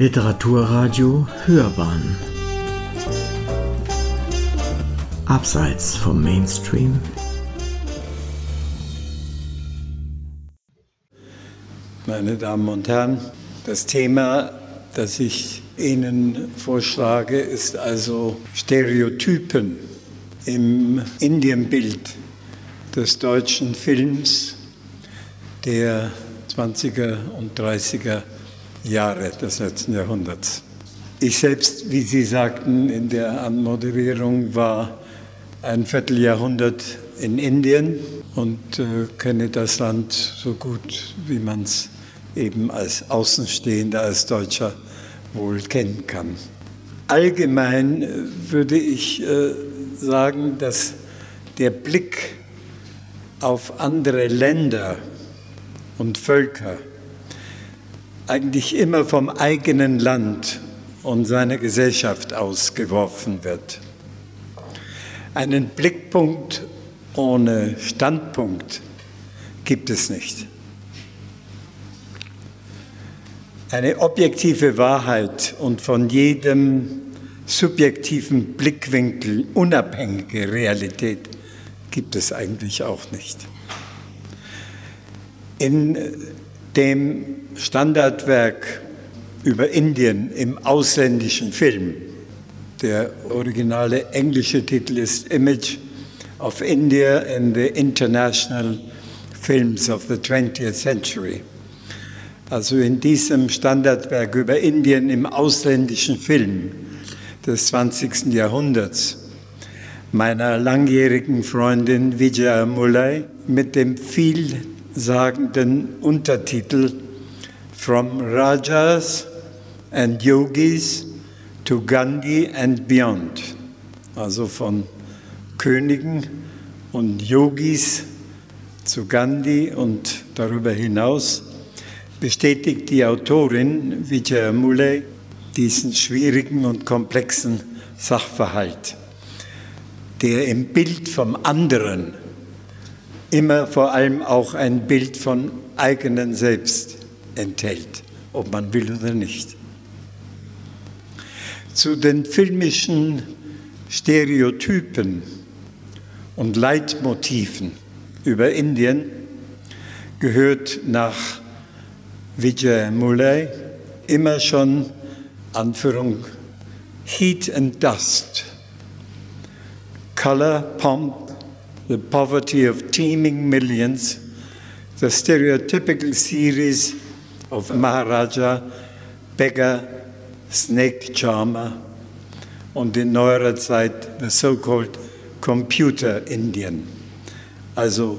Literaturradio Hörbahn. Abseits vom Mainstream. Meine Damen und Herren, das Thema, das ich Ihnen vorschlage, ist also Stereotypen im Indienbild des deutschen Films der 20er und 30er Jahre des letzten Jahrhunderts. Ich selbst, wie Sie sagten in der Anmoderierung, war ein Vierteljahrhundert in Indien und äh, kenne das Land so gut, wie man es eben als Außenstehender, als Deutscher wohl kennen kann. Allgemein äh, würde ich äh, sagen, dass der Blick auf andere Länder und Völker eigentlich immer vom eigenen Land und seiner Gesellschaft ausgeworfen wird. Einen Blickpunkt ohne Standpunkt gibt es nicht. Eine objektive Wahrheit und von jedem subjektiven Blickwinkel unabhängige Realität gibt es eigentlich auch nicht. In dem Standardwerk über Indien im ausländischen Film. Der originale englische Titel ist Image of India in the International Films of the 20th Century. Also in diesem Standardwerk über Indien im ausländischen Film des 20. Jahrhunderts meiner langjährigen Freundin Vijaya Mulay mit dem viel sagenden Untertitel From Rajas and Yogis to Gandhi and Beyond, also von Königen und Yogis zu Gandhi und darüber hinaus, bestätigt die Autorin Vijaya Muley diesen schwierigen und komplexen Sachverhalt, der im Bild vom anderen immer vor allem auch ein Bild von eigenen Selbst enthält, ob man will oder nicht. Zu den filmischen Stereotypen und Leitmotiven über Indien gehört nach Vijay Mulay immer schon Anführung Heat and Dust, Color, Pomp the poverty of teeming millions, the stereotypical series of Maharaja, beggar, snake charmer, und in neuerer Zeit the so-called Computer Indian, also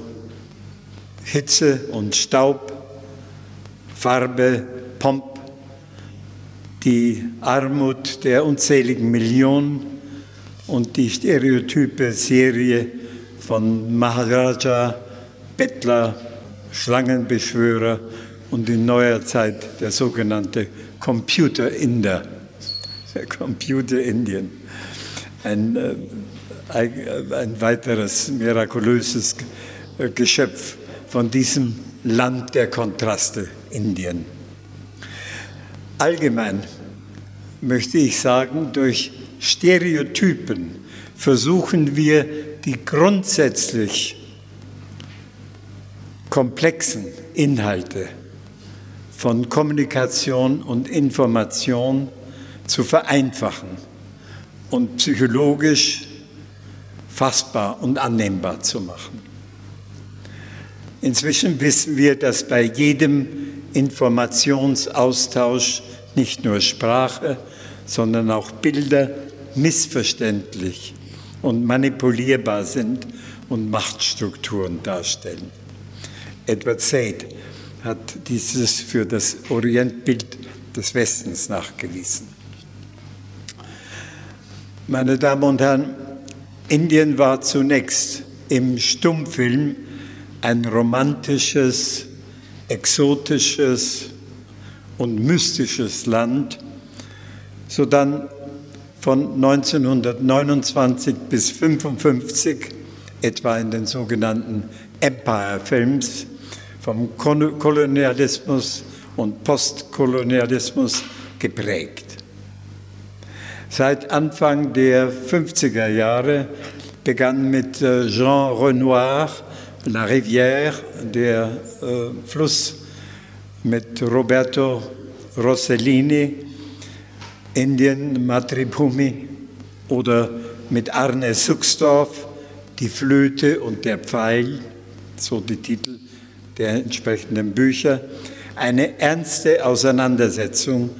Hitze und Staub, Farbe, Pomp, die Armut der unzähligen Millionen und die stereotype Serie von Maharaja, Bettler, Schlangenbeschwörer und in neuer Zeit der sogenannte Computer-Inder, der Computer-Indien. Ein, äh, ein weiteres mirakulöses Geschöpf von diesem Land der Kontraste, Indien. Allgemein möchte ich sagen, durch Stereotypen versuchen wir die grundsätzlich komplexen Inhalte von Kommunikation und Information zu vereinfachen und psychologisch fassbar und annehmbar zu machen. Inzwischen wissen wir, dass bei jedem Informationsaustausch nicht nur Sprache, sondern auch Bilder missverständlich und manipulierbar sind und Machtstrukturen darstellen. Edward Said hat dieses für das Orientbild des Westens nachgewiesen. Meine Damen und Herren, Indien war zunächst im Stummfilm ein romantisches, exotisches und mystisches Land, sodann von 1929 bis 1955, etwa in den sogenannten Empire-Films, vom Kolonialismus und Postkolonialismus geprägt. Seit Anfang der 50er Jahre begann mit äh, Jean Renoir La Rivière, der äh, Fluss mit Roberto Rossellini, Indien Matribhumi oder mit Arne Suxdorf, Die Flöte und der Pfeil, so die Titel der entsprechenden Bücher, eine ernste Auseinandersetzung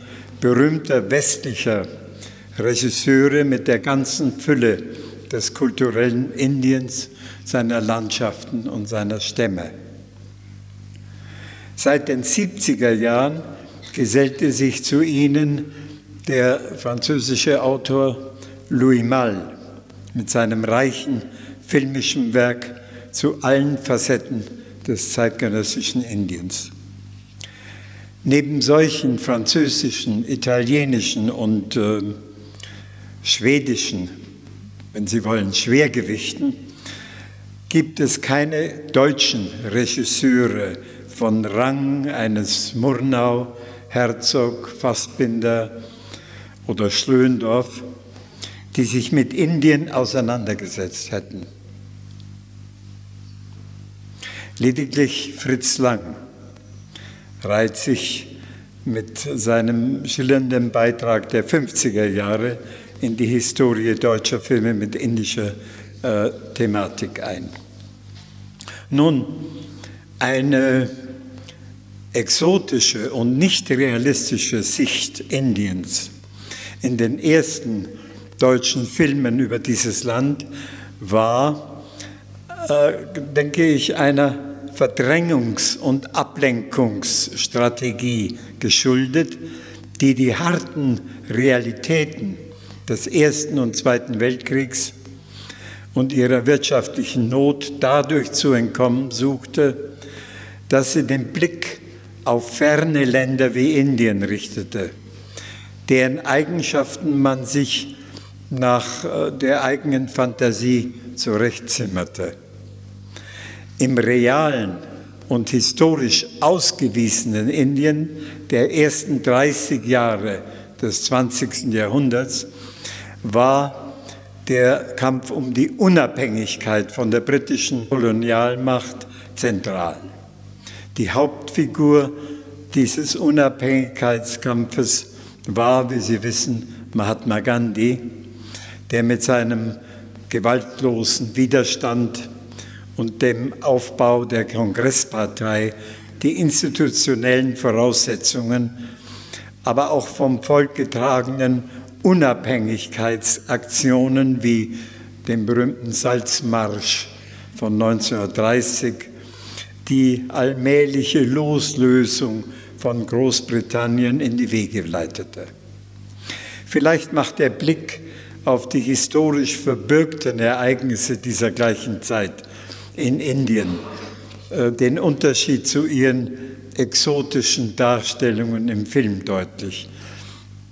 berühmter westlicher Regisseure mit der ganzen Fülle des kulturellen Indiens, seiner Landschaften und seiner Stämme. Seit den 70er Jahren gesellte sich zu ihnen der französische Autor Louis Malle mit seinem reichen filmischen Werk zu allen Facetten des zeitgenössischen Indiens. Neben solchen französischen, italienischen und äh, schwedischen, wenn Sie wollen, Schwergewichten, gibt es keine deutschen Regisseure von Rang eines Murnau, Herzog, Fassbinder oder Schlöndorff, die sich mit Indien auseinandergesetzt hätten. Lediglich Fritz Lang reiht sich mit seinem schillernden Beitrag der 50er Jahre in die Historie deutscher Filme mit indischer äh, Thematik ein. Nun, eine exotische und nicht realistische Sicht Indiens in den ersten deutschen Filmen über dieses Land war, äh, denke ich, einer Verdrängungs- und Ablenkungsstrategie geschuldet, die die harten Realitäten des Ersten und Zweiten Weltkriegs und ihrer wirtschaftlichen Not dadurch zu entkommen suchte, dass sie den Blick auf ferne Länder wie Indien richtete, deren Eigenschaften man sich nach äh, der eigenen Fantasie zurechtzimmerte. Im realen und historisch ausgewiesenen Indien der ersten 30 Jahre des 20. Jahrhunderts war der Kampf um die Unabhängigkeit von der britischen Kolonialmacht zentral. Die Hauptfigur dieses Unabhängigkeitskampfes war, wie Sie wissen, Mahatma Gandhi, der mit seinem gewaltlosen Widerstand und dem Aufbau der Kongresspartei die institutionellen Voraussetzungen, aber auch vom Volk getragenen Unabhängigkeitsaktionen wie dem berühmten Salzmarsch von 1930, die allmähliche Loslösung von Großbritannien in die Wege leitete. Vielleicht macht der Blick auf die historisch verbürgten Ereignisse dieser gleichen Zeit in Indien äh, den Unterschied zu ihren exotischen Darstellungen im Film deutlich.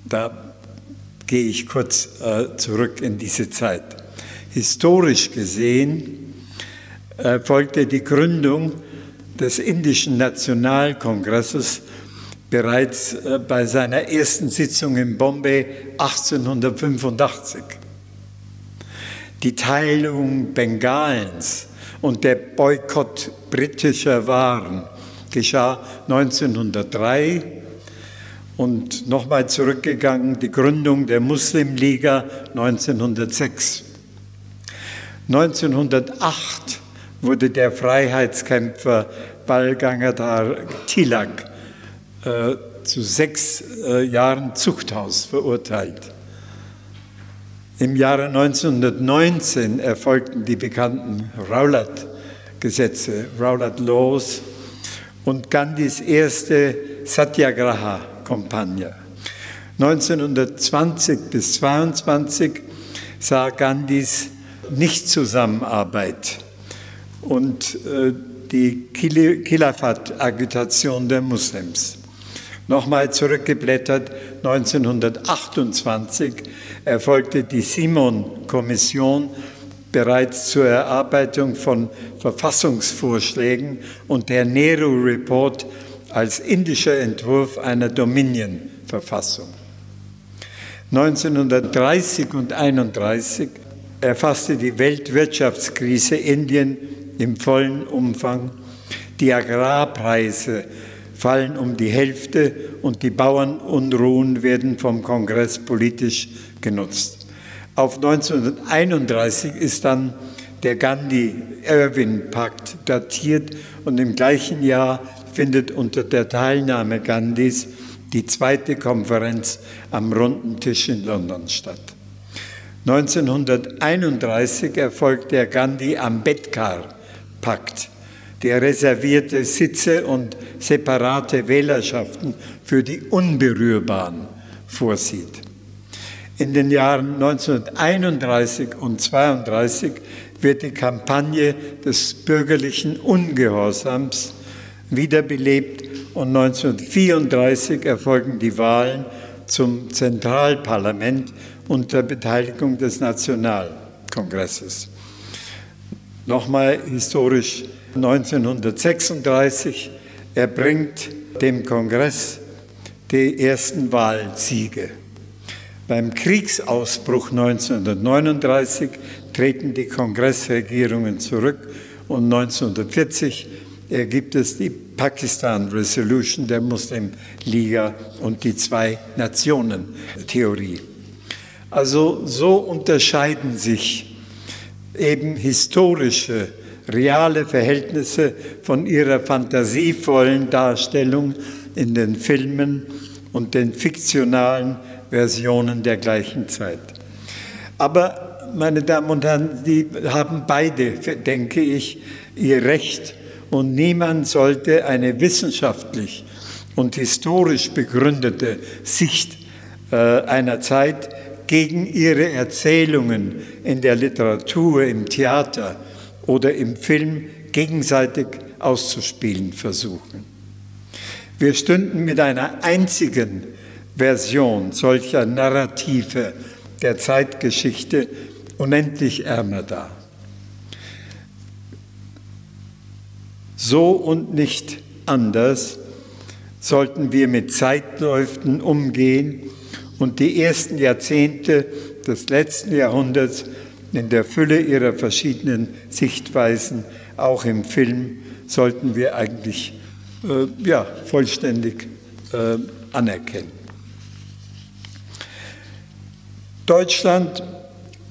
Da gehe ich kurz äh, zurück in diese Zeit. Historisch gesehen äh, folgte die Gründung des Indischen Nationalkongresses bereits bei seiner ersten Sitzung in Bombay 1885. Die Teilung Bengalens und der Boykott britischer Waren geschah 1903 und nochmal zurückgegangen, die Gründung der Muslimliga 1906. 1908 wurde der Freiheitskämpfer Bal Gangadhar Tilak äh, zu sechs äh, Jahren Zuchthaus verurteilt. Im Jahre 1919 erfolgten die bekannten Rowlatt-Gesetze, Rowlatt Laws und Gandhis erste Satyagraha Kampagne. 1920 bis 22 sah Gandhis Nichtzusammenarbeit und äh, die Khilafat-Agitation der Muslims. Nochmal zurückgeblättert, 1928 erfolgte die Simon-Kommission bereits zur Erarbeitung von Verfassungsvorschlägen und der Nehru-Report als indischer Entwurf einer Dominion-Verfassung. 1930 und 1931 erfasste die Weltwirtschaftskrise Indien im vollen Umfang. Die Agrarpreise fallen um die Hälfte und die Bauernunruhen werden vom Kongress politisch genutzt. Auf 1931 ist dann der Gandhi-Irwin-Pakt datiert und im gleichen Jahr findet unter der Teilnahme Gandhis die zweite Konferenz am runden Tisch in London statt. 1931 erfolgt der Gandhi-Ambedkar-Pakt, der reservierte Sitze und separate Wählerschaften für die Unberührbaren vorsieht. In den Jahren 1931 und 1932 wird die Kampagne des bürgerlichen Ungehorsams wiederbelebt und 1934 erfolgen die Wahlen zum Zentralparlament unter Beteiligung des Nationalkongresses. Nochmal historisch 1936 erbringt dem Kongress die ersten Wahlsiege. Beim Kriegsausbruch 1939 treten die Kongressregierungen zurück und 1940 ergibt es die Pakistan Resolution der Muslimliga und die Zwei-Nationen-Theorie. Also so unterscheiden sich eben historische, reale Verhältnisse von ihrer fantasievollen Darstellung in den Filmen und den fiktionalen Versionen der gleichen Zeit. Aber, meine Damen und Herren, die haben beide, denke ich, ihr Recht und niemand sollte eine wissenschaftlich und historisch begründete Sicht äh, einer Zeit gegen ihre Erzählungen in der Literatur, im Theater oder im Film gegenseitig auszuspielen versuchen. Wir stünden mit einer einzigen Version solcher Narrative der Zeitgeschichte unendlich ärmer da. So und nicht anders sollten wir mit Zeitläufen umgehen und die ersten Jahrzehnte des letzten Jahrhunderts in der Fülle ihrer verschiedenen Sichtweisen, auch im Film, sollten wir eigentlich äh, ja, vollständig äh, anerkennen. Deutschland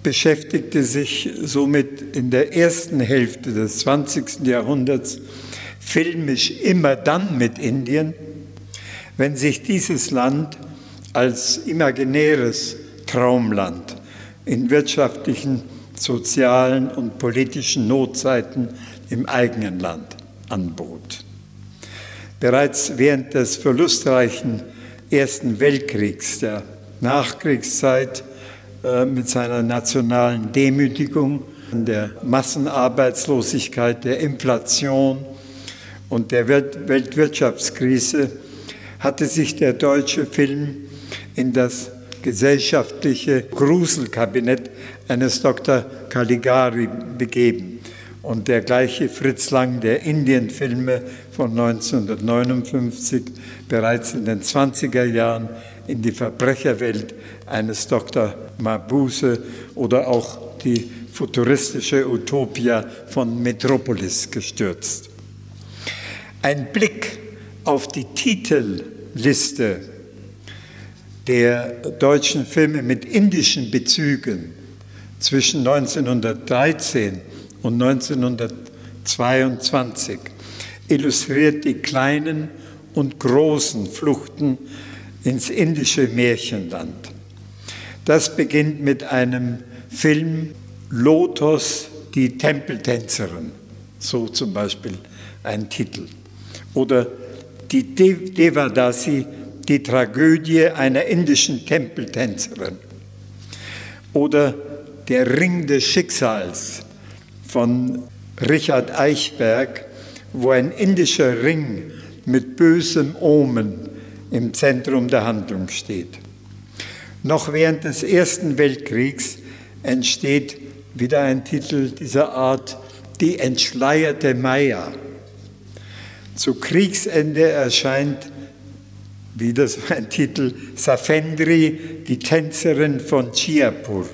beschäftigte sich somit in der ersten Hälfte des 20. Jahrhunderts filmisch immer dann mit Indien, wenn sich dieses Land als imaginäres Traumland in wirtschaftlichen, sozialen und politischen Notzeiten im eigenen Land anbot. Bereits während des verlustreichen Ersten Weltkriegs, der Nachkriegszeit, äh, mit seiner nationalen Demütigung, der Massenarbeitslosigkeit, der Inflation und der Weltwirtschaftskrise hatte sich der deutsche Film in das gesellschaftliche Gruselkabinett eines Dr. Caligari begeben. Und der gleiche Fritz Lang, der Indienfilme von 1959 bereits in den 20er Jahren in die Verbrecherwelt eines Dr. Mabuse oder auch die futuristische Utopia von Metropolis gestürzt. Ein Blick auf die Titelliste der deutschen Filme mit indischen Bezügen zwischen 1913 und 1922 illustriert die kleinen und großen Fluchten ins indische Märchenland. Das beginnt mit einem Film Lotus, die Tempeltänzerin, so zum Beispiel ein Titel. Oder die Devadasi, die Tragödie einer indischen Tempeltänzerin. Oder der Ring des Schicksals von Richard Eichberg, wo ein indischer Ring mit bösem Omen im Zentrum der Handlung steht. Noch während des Ersten Weltkriegs entsteht wieder ein Titel dieser Art, Die entschleierte Maya. Zu Kriegsende erscheint Wieder so ein Titel, Safendri, die Tänzerin von Chiapur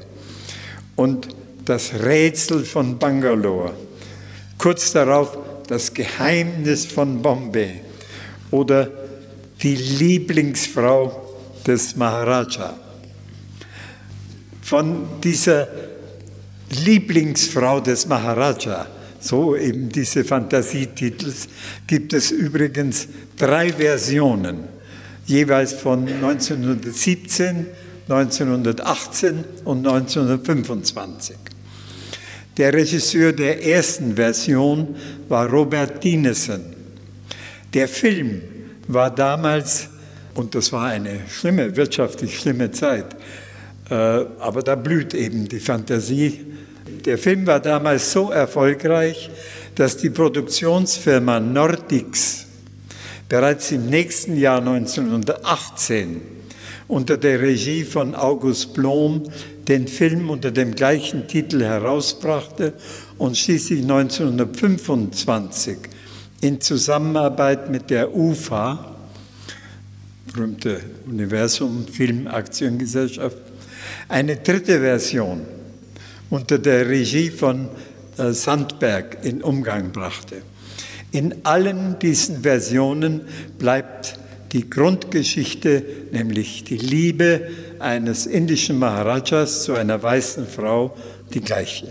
und das Rätsel von Bangalore. Kurz darauf das Geheimnis von Bombay oder die Lieblingsfrau des Maharaja. Von dieser Lieblingsfrau des Maharaja, so eben diese Fantasietitels, gibt es übrigens drei Versionen, jeweils von 1917, 1918 und 1925. Der Regisseur der ersten Version war Robert Dinesen. Der Film war damals, und das war eine schlimme, wirtschaftlich schlimme Zeit, äh, aber da blüht eben die Fantasie. Der Film war damals so erfolgreich, dass die Produktionsfirma Nordix bereits im nächsten Jahr 1918 unter der Regie von August Blom den Film unter dem gleichen Titel herausbrachte und schließlich 1925 in Zusammenarbeit mit der UFA, berühmte Universum Filmaktiengesellschaft, eine dritte Version unter der Regie von äh, Sandberg in Umgang brachte. In allen diesen Versionen bleibt die Grundgeschichte, nämlich die Liebe eines indischen Maharajas zu einer weißen Frau, die gleiche.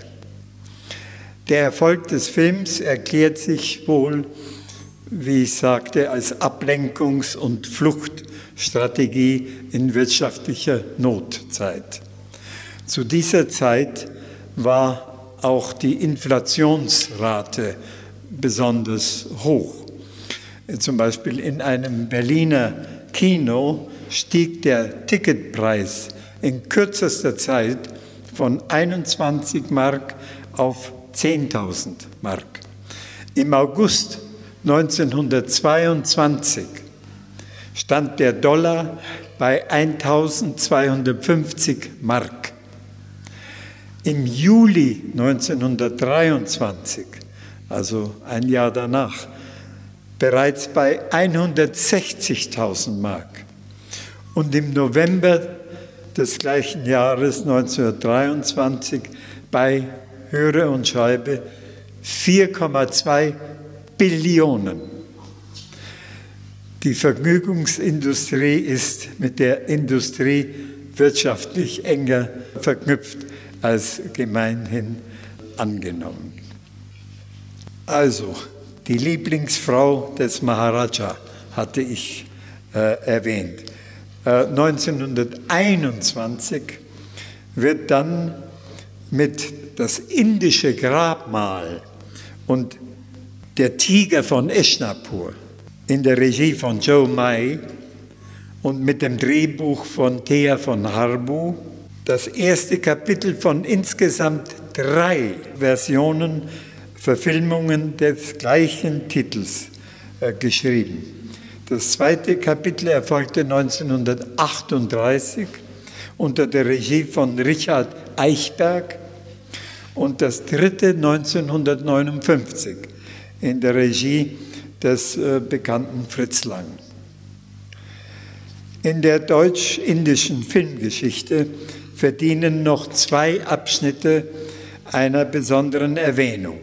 Der Erfolg des Films erklärt sich wohl, wie ich sagte, als Ablenkungs- und Fluchtstrategie in wirtschaftlicher Notzeit. Zu dieser Zeit war auch die Inflationsrate besonders hoch. Zum Beispiel in einem Berliner Kino stieg der Ticketpreis in kürzester Zeit von 21 Mark auf 10.000 Mark. Im August 1922 stand der Dollar bei 1250 Mark. Im Juli 1923, also ein Jahr danach, bereits bei 160.000 Mark. Und im November des gleichen Jahres 1923 bei Höre und Scheibe 4,2 Billionen. Die Vergnügungsindustrie ist mit der Industrie wirtschaftlich enger verknüpft als gemeinhin angenommen. Also, die Lieblingsfrau des Maharaja hatte ich äh, erwähnt. Äh, 1921 wird dann mit das indische Grabmal und der Tiger von Eshnapur in der Regie von Joe Mai und mit dem Drehbuch von Thea von Harbu das erste Kapitel von insgesamt drei Versionen Verfilmungen des gleichen Titels äh, geschrieben. Das zweite Kapitel erfolgte 1938 unter der Regie von Richard Eichberg und das dritte 1959 in der Regie des äh, bekannten Fritz Lang. In der deutsch-indischen Filmgeschichte verdienen noch zwei Abschnitte einer besonderen Erwähnung.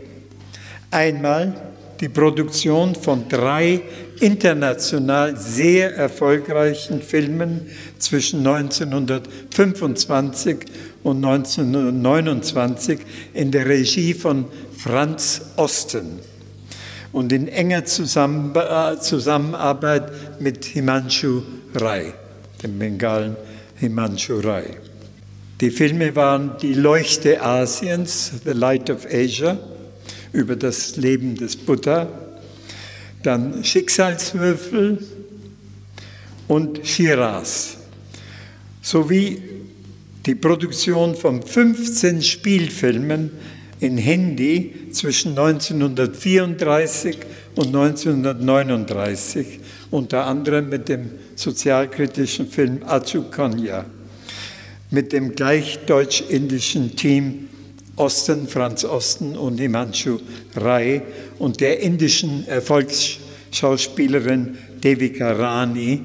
Einmal die Produktion von drei international sehr erfolgreichen Filmen zwischen 1925 und 1929 in der Regie von Franz Osten und in enger Zusammenarbeit mit Himanshu Rai, dem Bengalen Himanshu Rai. Die Filme waren Die Leuchte Asiens, The Light of Asia, über das Leben des Buddha, dann Schicksalswürfel und Shiraz, sowie die Produktion von 15 Spielfilmen in Hindi zwischen 1934 und 1939, unter anderem mit dem sozialkritischen Film Achukanya, mit dem gleich deutsch-indischen Team Osten, Franz Osten und Himanshu Rai und der indischen Erfolgsschauspielerin Devika Rani,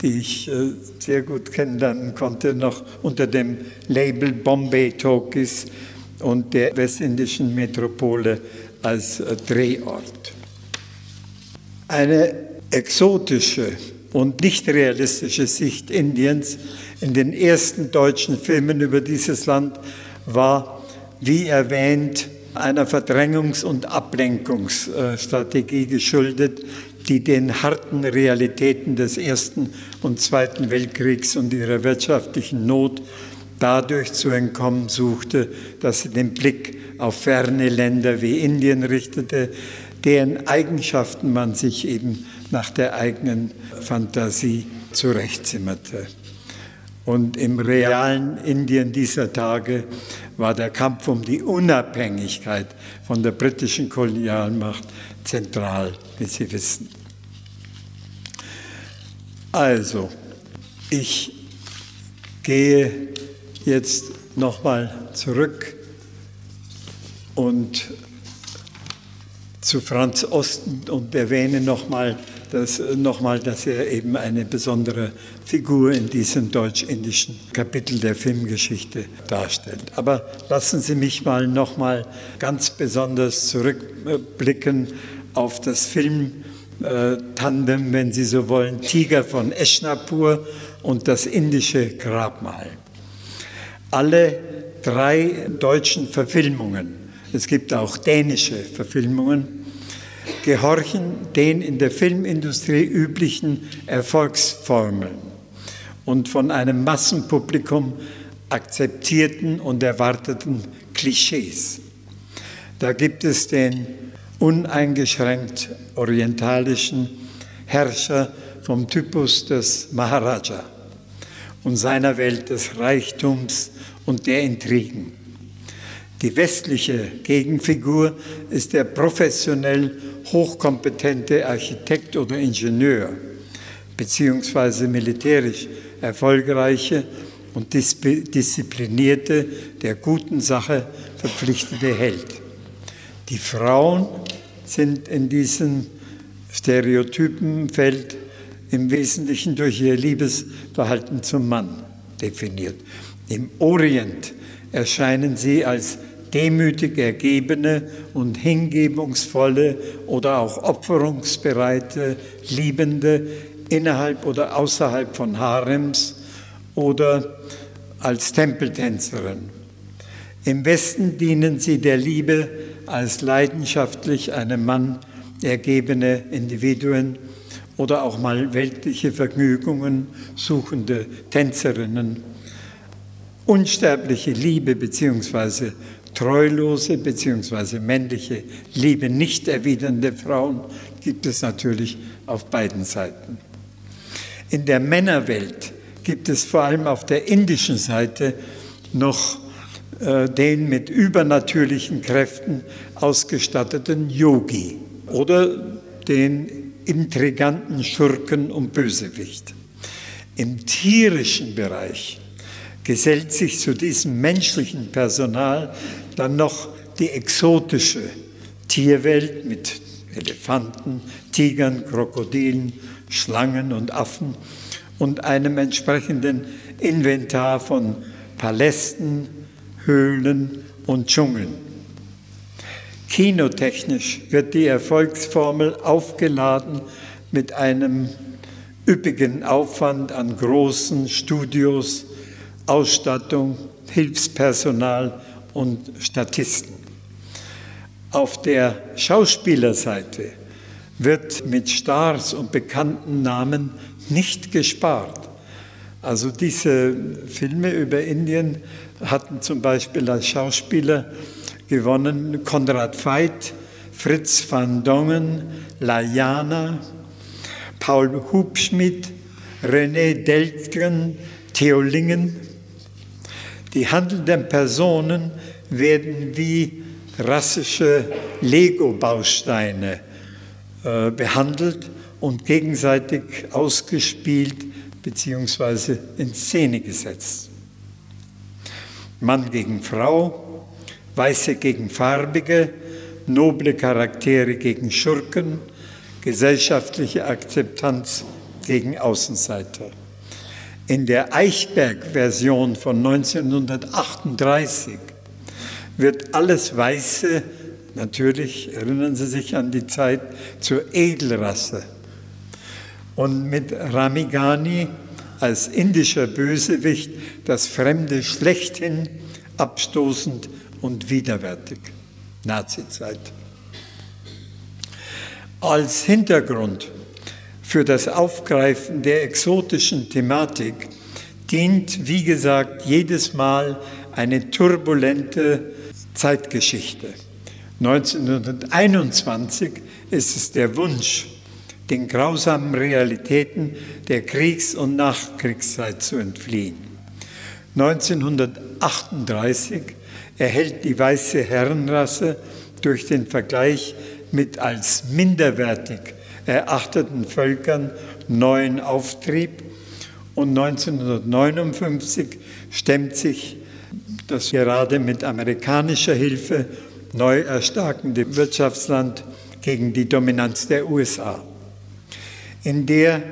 die ich äh, sehr gut kennenlernen konnte, noch unter dem Label Bombay Talkies und der westindischen Metropole als äh, Drehort. Eine exotische und nicht realistische Sicht Indiens in den ersten deutschen Filmen über dieses Land war, wie erwähnt, einer Verdrängungs- und Ablenkungsstrategie geschuldet, die den harten Realitäten des Ersten und Zweiten Weltkriegs und ihrer wirtschaftlichen Not dadurch zu entkommen suchte, dass sie den Blick auf ferne Länder wie Indien richtete, deren Eigenschaften man sich eben nach der eigenen Fantasie zurechtzimmerte. Und im realen Indien dieser Tage war der Kampf um die Unabhängigkeit von der britischen Kolonialmacht zentral, wie Sie wissen. Also, ich gehe jetzt nochmal zurück und zu Franz Osten und erwähne nochmal, dass, noch dass er eben eine besondere Figur in diesem deutsch-indischen Kapitel der Filmgeschichte darstellt. Aber lassen Sie mich mal nochmal ganz besonders zurückblicken auf das Film-Tandem, wenn Sie so wollen, Tiger von Eschnapur und das indische Grabmal. Alle drei deutschen Verfilmungen, es gibt auch dänische Verfilmungen, gehorchen den in der Filmindustrie üblichen Erfolgsformeln und von einem Massenpublikum akzeptierten und erwarteten Klischees. Da gibt es den uneingeschränkt orientalischen Herrscher vom Typus des Maharaja und seiner Welt des Reichtums und der Intrigen. Die westliche Gegenfigur ist der professionell hochkompetente Architekt oder Ingenieur, beziehungsweise militärisch erfolgreiche und disziplinierte, der guten Sache verpflichtete Held. Die Frauen sind in diesem Stereotypenfeld im Wesentlichen durch ihr Liebesverhalten zum Mann definiert. Im Orient erscheinen sie als demütig ergebene und hingebungsvolle oder auch opferungsbereite Liebende innerhalb oder außerhalb von Harems oder als Tempeltänzerin. Im Westen dienen sie der Liebe als leidenschaftlich einem Mann ergebene Individuen oder auch mal weltliche Vergnügungen suchende Tänzerinnen. Unsterbliche Liebe bzw treulose bzw. männliche Liebe nicht erwidernde Frauen gibt es natürlich auf beiden Seiten. In der Männerwelt gibt es vor allem auf der indischen Seite noch äh, den mit übernatürlichen Kräften ausgestatteten Yogi oder den intriganten Schurken und Bösewicht. Im tierischen Bereich gesellt sich zu diesem menschlichen Personal dann noch die exotische Tierwelt mit Elefanten, Tigern, Krokodilen, Schlangen und Affen und einem entsprechenden Inventar von Palästen, Höhlen und Dschungeln. Kinotechnisch wird die Erfolgsformel aufgeladen mit einem üppigen Aufwand an großen Studios, Ausstattung, Hilfspersonal und Statisten. Auf der Schauspielerseite wird mit Stars und bekannten Namen nicht gespart. Also diese Filme über Indien hatten zum Beispiel als Schauspieler gewonnen Konrad Veit, Fritz van Dongen, Layana, Paul Hubschmidt, René Deltgen, Theo Lingen, die handelnden Personen werden wie rassische Lego-Bausteine äh, behandelt und gegenseitig ausgespielt bzw. in Szene gesetzt. Mann gegen Frau, Weiße gegen Farbige, noble Charaktere gegen Schurken, gesellschaftliche Akzeptanz gegen Außenseiter. In der Eichberg-Version von 1938 wird alles Weiße, natürlich erinnern Sie sich an die Zeit, zur Edelrasse. Und mit Ramigani als indischer Bösewicht das Fremde schlechthin abstoßend und widerwärtig. Nazizeit. Als Hintergrund für das Aufgreifen der exotischen Thematik dient, wie gesagt, jedes Mal eine turbulente Zeitgeschichte. 1921 ist es der Wunsch, den grausamen Realitäten der Kriegs- und Nachkriegszeit zu entfliehen. 1938 erhält die weiße Herrenrasse durch den Vergleich mit als minderwertig erachteten Völkern neuen Auftrieb und 1959 stemmt sich das gerade mit amerikanischer Hilfe neu erstarkende Wirtschaftsland gegen die Dominanz der USA. In der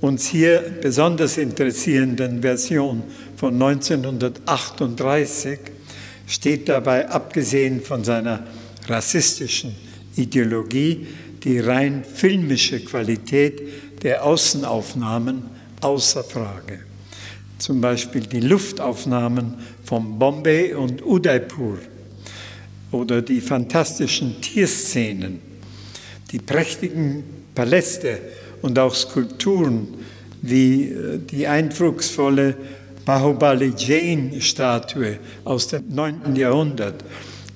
uns hier besonders interessierenden Version von 1938 steht dabei, abgesehen von seiner rassistischen Ideologie, die rein filmische Qualität der Außenaufnahmen außer Frage. Zum Beispiel die Luftaufnahmen von Bombay und Udaipur oder die fantastischen Tierszenen, die prächtigen Paläste und auch Skulpturen wie äh, die eindrucksvolle Bahubali Jain Statue aus dem 9. Jahrhundert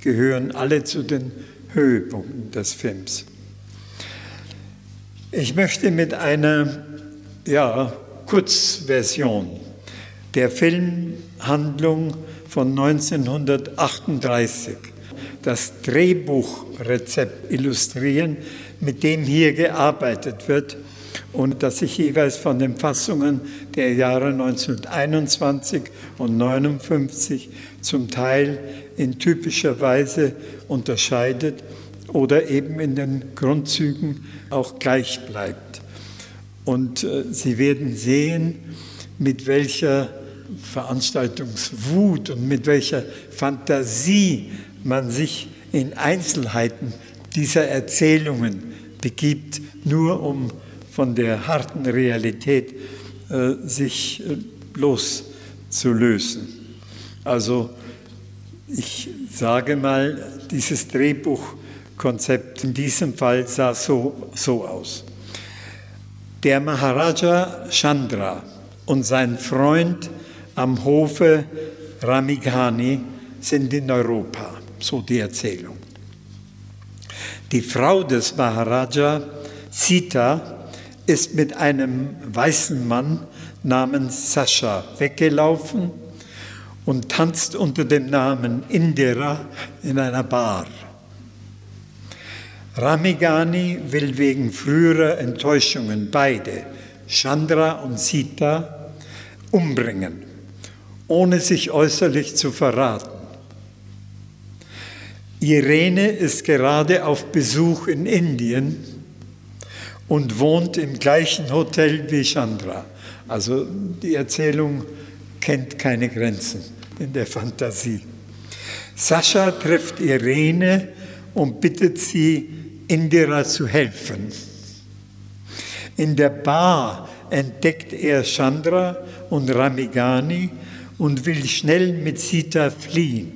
gehören alle zu den Höhepunkten des Films. Ich möchte mit einer ja, Kurzversion. Der Filmhandlung von 1938 das Drehbuchrezept illustrieren, mit dem hier gearbeitet wird und das sich jeweils von den Fassungen der Jahre 1921 und 1959 zum Teil in typischer Weise unterscheidet oder eben in den Grundzügen auch gleich bleibt. Und äh, Sie werden sehen, mit welcher Veranstaltungswut und mit welcher Fantasie man sich in Einzelheiten dieser Erzählungen begibt, nur um von der harten Realität äh, sich äh, loszulösen. Also ich sage mal, dieses Drehbuchkonzept in diesem Fall sah so, so aus. Der Maharaja Chandra und sein Freund am Hofe Ramighani sind in Europa, so die Erzählung. Die Frau des Maharaja, Sita, ist mit einem weißen Mann namens Sascha weggelaufen und tanzt unter dem Namen Indira in einer Bar. Ramigani will wegen früherer Enttäuschungen beide, Chandra und Sita, umbringen, ohne sich äußerlich zu verraten. Irene ist gerade auf Besuch in Indien und wohnt im gleichen Hotel wie Chandra. Also die Erzählung kennt keine Grenzen in der Fantasie. Sascha trifft Irene und bittet sie, Indira zu helfen. In der Bar entdeckt er Chandra und Ramigani und will schnell mit Sita fliehen.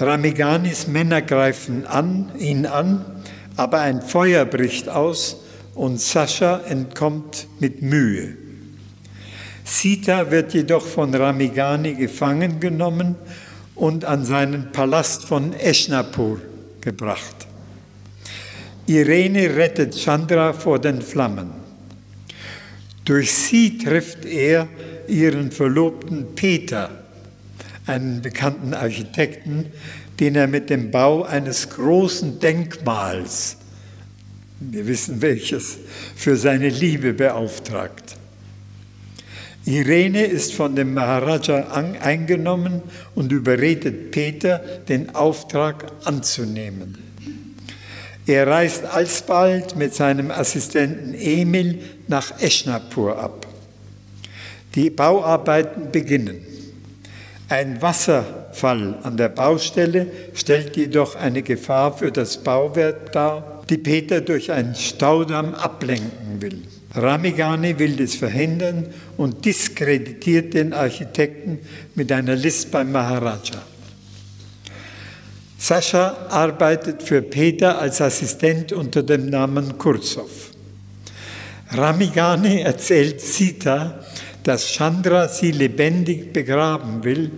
Ramiganis Männer greifen an, ihn an aber ein Feuer bricht aus und Sascha entkommt mit Mühe. Sita wird jedoch von Ramigani gefangen genommen und an seinen Palast von Eshnapur gebracht. Irene rettet Chandra vor den Flammen. Durch sie trifft er ihren Verlobten Peter, einen bekannten Architekten, den er mit dem Bau eines großen Denkmals, wir wissen welches, für seine Liebe beauftragt. Irene ist von dem Maharaja eingenommen und überredet Peter, den Auftrag anzunehmen. Er reist alsbald mit seinem Assistenten Emil nach Eschnapur ab. Die Bauarbeiten beginnen. Ein Wasserfall an der Baustelle stellt jedoch eine Gefahr für das Bauwerk dar, die Peter durch einen Staudamm ablenken will. Ramigani will das verhindern und diskreditiert den Architekten mit einer List beim Maharaja. Sascha arbeitet für Peter als Assistent unter dem Namen Kurzov. Ramigani erzählt Sita, dass Chandra sie lebendig begraben will,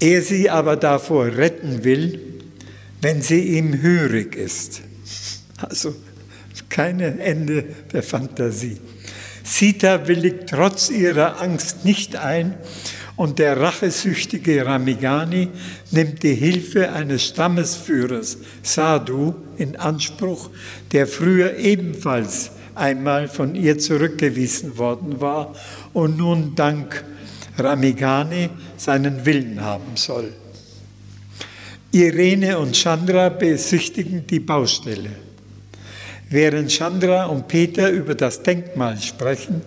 er sie aber davor retten will, wenn sie ihm hörig ist. Also kein Ende der Fantasie. Sita willigt trotz ihrer Angst nicht ein und der rachesüchtige Ramigani nimmt die Hilfe eines Stammesführers Sadhu in Anspruch, der früher ebenfalls einmal von ihr zurückgewiesen worden war und nun dank Ramigani seinen Willen haben soll. Irene und Chandra besichtigen die Baustelle. Während Chandra und Peter über das Denkmal sprechen,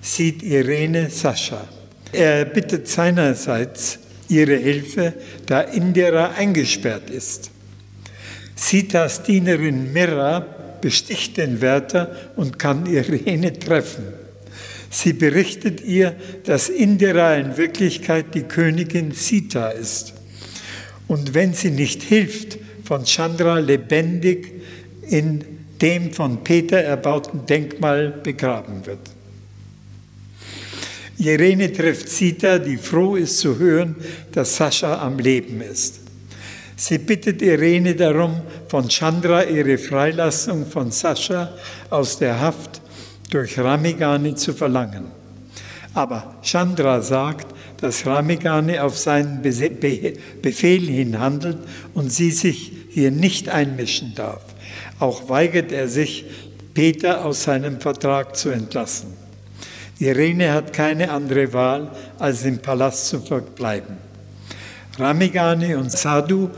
sieht Irene Sascha. Er bittet seinerseits ihre Hilfe, da Indira eingesperrt ist. Sitas Dienerin Mira besticht den Wärter und kann Irene treffen. Sie berichtet ihr, dass Indira in Wirklichkeit die Königin Sita ist. Und wenn sie nicht hilft, von Chandra lebendig in dem von Peter erbauten Denkmal begraben wird. Irene trifft Sita, die froh ist zu hören, dass Sascha am Leben ist. Sie bittet Irene darum, von Chandra ihre Freilassung von Sascha aus der Haft durch Ramigani zu verlangen. Aber Chandra sagt, dass Ramigani auf seinen Befehl hin handelt und sie sich hier nicht einmischen darf. Auch weigert er sich, Peter aus seinem Vertrag zu entlassen. Irene hat keine andere Wahl, als im Palast zu verbleiben. Ramigani und Sadhu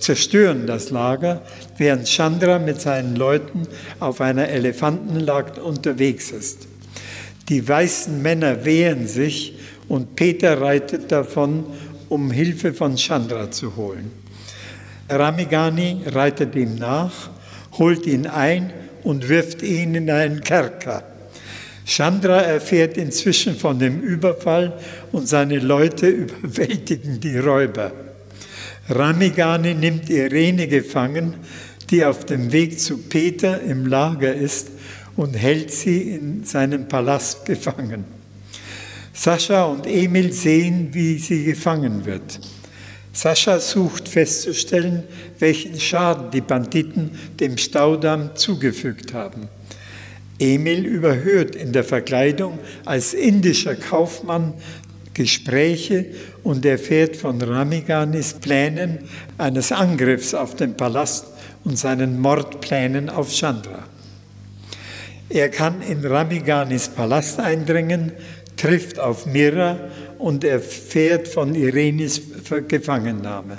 zerstören das Lager, während Chandra mit seinen Leuten auf einer Elefantenjagd unterwegs ist. Die weißen Männer wehren sich und Peter reitet davon, um Hilfe von Chandra zu holen. Ramigani reitet ihm nach holt ihn ein und wirft ihn in einen Kerker. Chandra erfährt inzwischen von dem Überfall und seine Leute überwältigen die Räuber. Ramigani nimmt Irene gefangen, die auf dem Weg zu Peter im Lager ist und hält sie in seinem Palast gefangen. Sascha und Emil sehen, wie sie gefangen wird. Sascha sucht festzustellen, welchen Schaden die Banditen dem Staudamm zugefügt haben. Emil überhört in der Verkleidung als indischer Kaufmann Gespräche und erfährt von Ramiganis Plänen eines Angriffs auf den Palast und seinen Mordplänen auf Chandra. Er kann in Ramiganis Palast eindringen, trifft auf Mira und erfährt von Irenes Gefangennahme.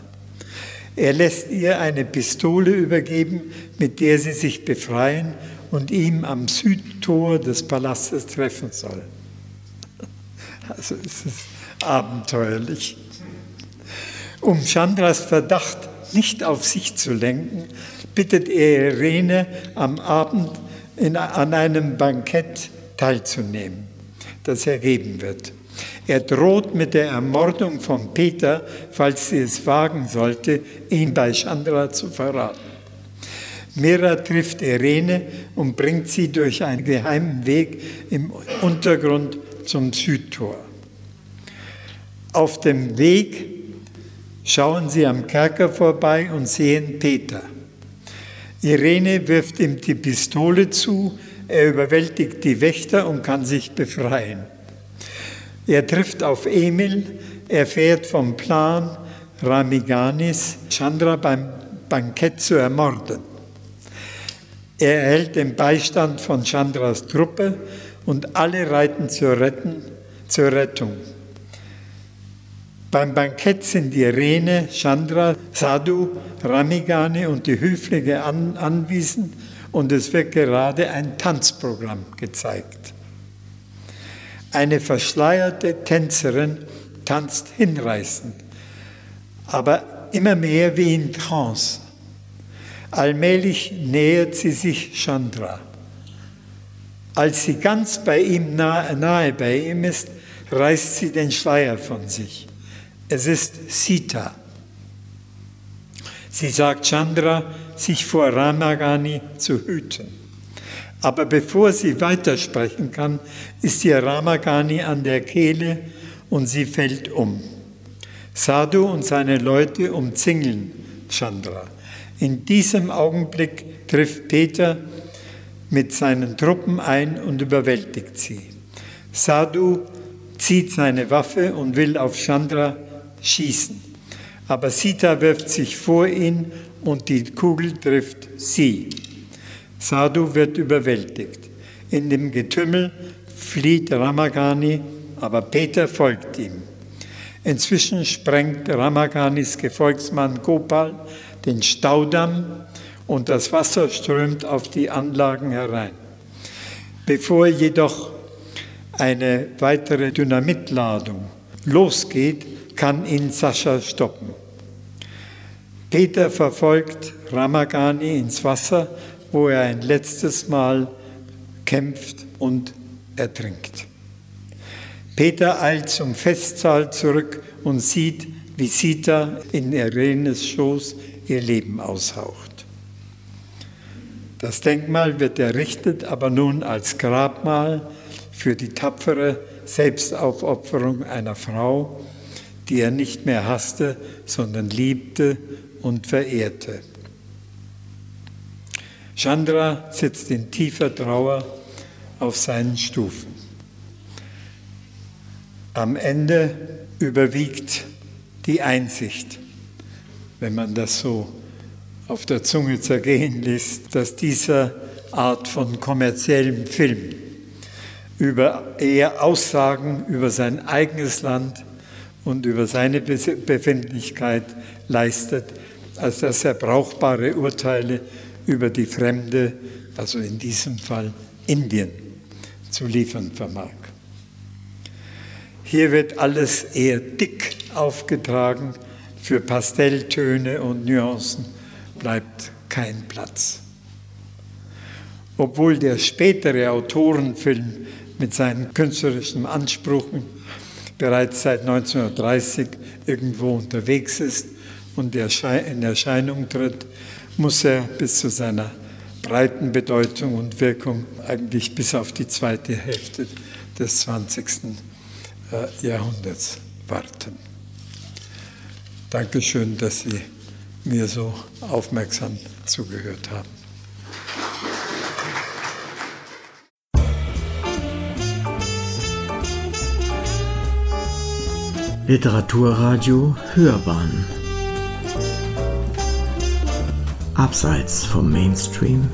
Er lässt ihr eine Pistole übergeben, mit der sie sich befreien und ihm am Südtor des Palastes treffen soll. Also es ist abenteuerlich. Um Chandras Verdacht nicht auf sich zu lenken, bittet er Irene am Abend in, an einem Bankett teilzunehmen, das er geben wird. Er droht mit der Ermordung von Peter, falls sie es wagen sollte, ihn bei Chandra zu verraten. Mira trifft Irene und bringt sie durch einen geheimen Weg im Untergrund zum Südtor. Auf dem Weg schauen sie am Kerker vorbei und sehen Peter. Irene wirft ihm die Pistole zu, er überwältigt die Wächter und kann sich befreien. Er trifft auf Emil, erfährt vom Plan Ramiganis, Chandra beim Bankett zu ermorden. Er erhält den Beistand von Chandras Truppe und alle reiten zur, Retten, zur Rettung. Beim Bankett sind Irene, Chandra, Sadhu, Ramigani und die Höflinge an, anwesend und es wird gerade ein Tanzprogramm gezeigt. Eine verschleierte Tänzerin tanzt hinreißend, aber immer mehr wie in Trance. Allmählich nähert sie sich Chandra. Als sie ganz bei ihm nahe, nahe bei ihm ist, reißt sie den Schleier von sich. Es ist Sita. Sie sagt Chandra, sich vor Ramagani zu hüten. Aber bevor sie weitersprechen kann, ist ihr Ramagani an der Kehle und sie fällt um. Sadhu und seine Leute umzingeln Chandra. In diesem Augenblick trifft Peter mit seinen Truppen ein und überwältigt sie. Sadhu zieht seine Waffe und will auf Chandra schießen. Aber Sita wirft sich vor ihn und die Kugel trifft sie. Sadhu wird überwältigt. In dem Getümmel flieht Ramagani, aber Peter folgt ihm. Inzwischen sprengt Ramaganis Gefolgsmann Gopal den Staudamm und das Wasser strömt auf die Anlagen herein. Bevor jedoch eine weitere Dynamitladung losgeht, kann ihn Sascha stoppen. Peter verfolgt Ramagani ins Wasser, wo er ein letztes Mal kämpft und ertrinkt. Peter eilt zum Festsaal zurück und sieht, wie Sita in Irenes Schoß ihr Leben aushaucht. Das Denkmal wird errichtet, aber nun als Grabmal für die tapfere Selbstaufopferung einer Frau, die er nicht mehr hasste, sondern liebte und verehrte. Chandra sitzt in tiefer Trauer auf seinen Stufen. Am Ende überwiegt die Einsicht, wenn man das so auf der Zunge zergehen lässt, dass dieser Art von kommerziellem Film über eher Aussagen über sein eigenes Land und über seine Befindlichkeit leistet, als dass er brauchbare Urteile über die Fremde, also in diesem Fall Indien, zu liefern vermag. Hier wird alles eher dick aufgetragen, für Pastelltöne und Nuancen bleibt kein Platz. Obwohl der spätere Autorenfilm mit seinen künstlerischen Ansprüchen bereits seit 1930 irgendwo unterwegs ist und in Erscheinung tritt, muss er bis zu seiner breiten Bedeutung und Wirkung eigentlich bis auf die zweite Hälfte des 20. Äh, Jahrhunderts warten. Dankeschön, dass Sie mir so aufmerksam zugehört haben. Literaturradio Hörbahn Abseits vom Mainstream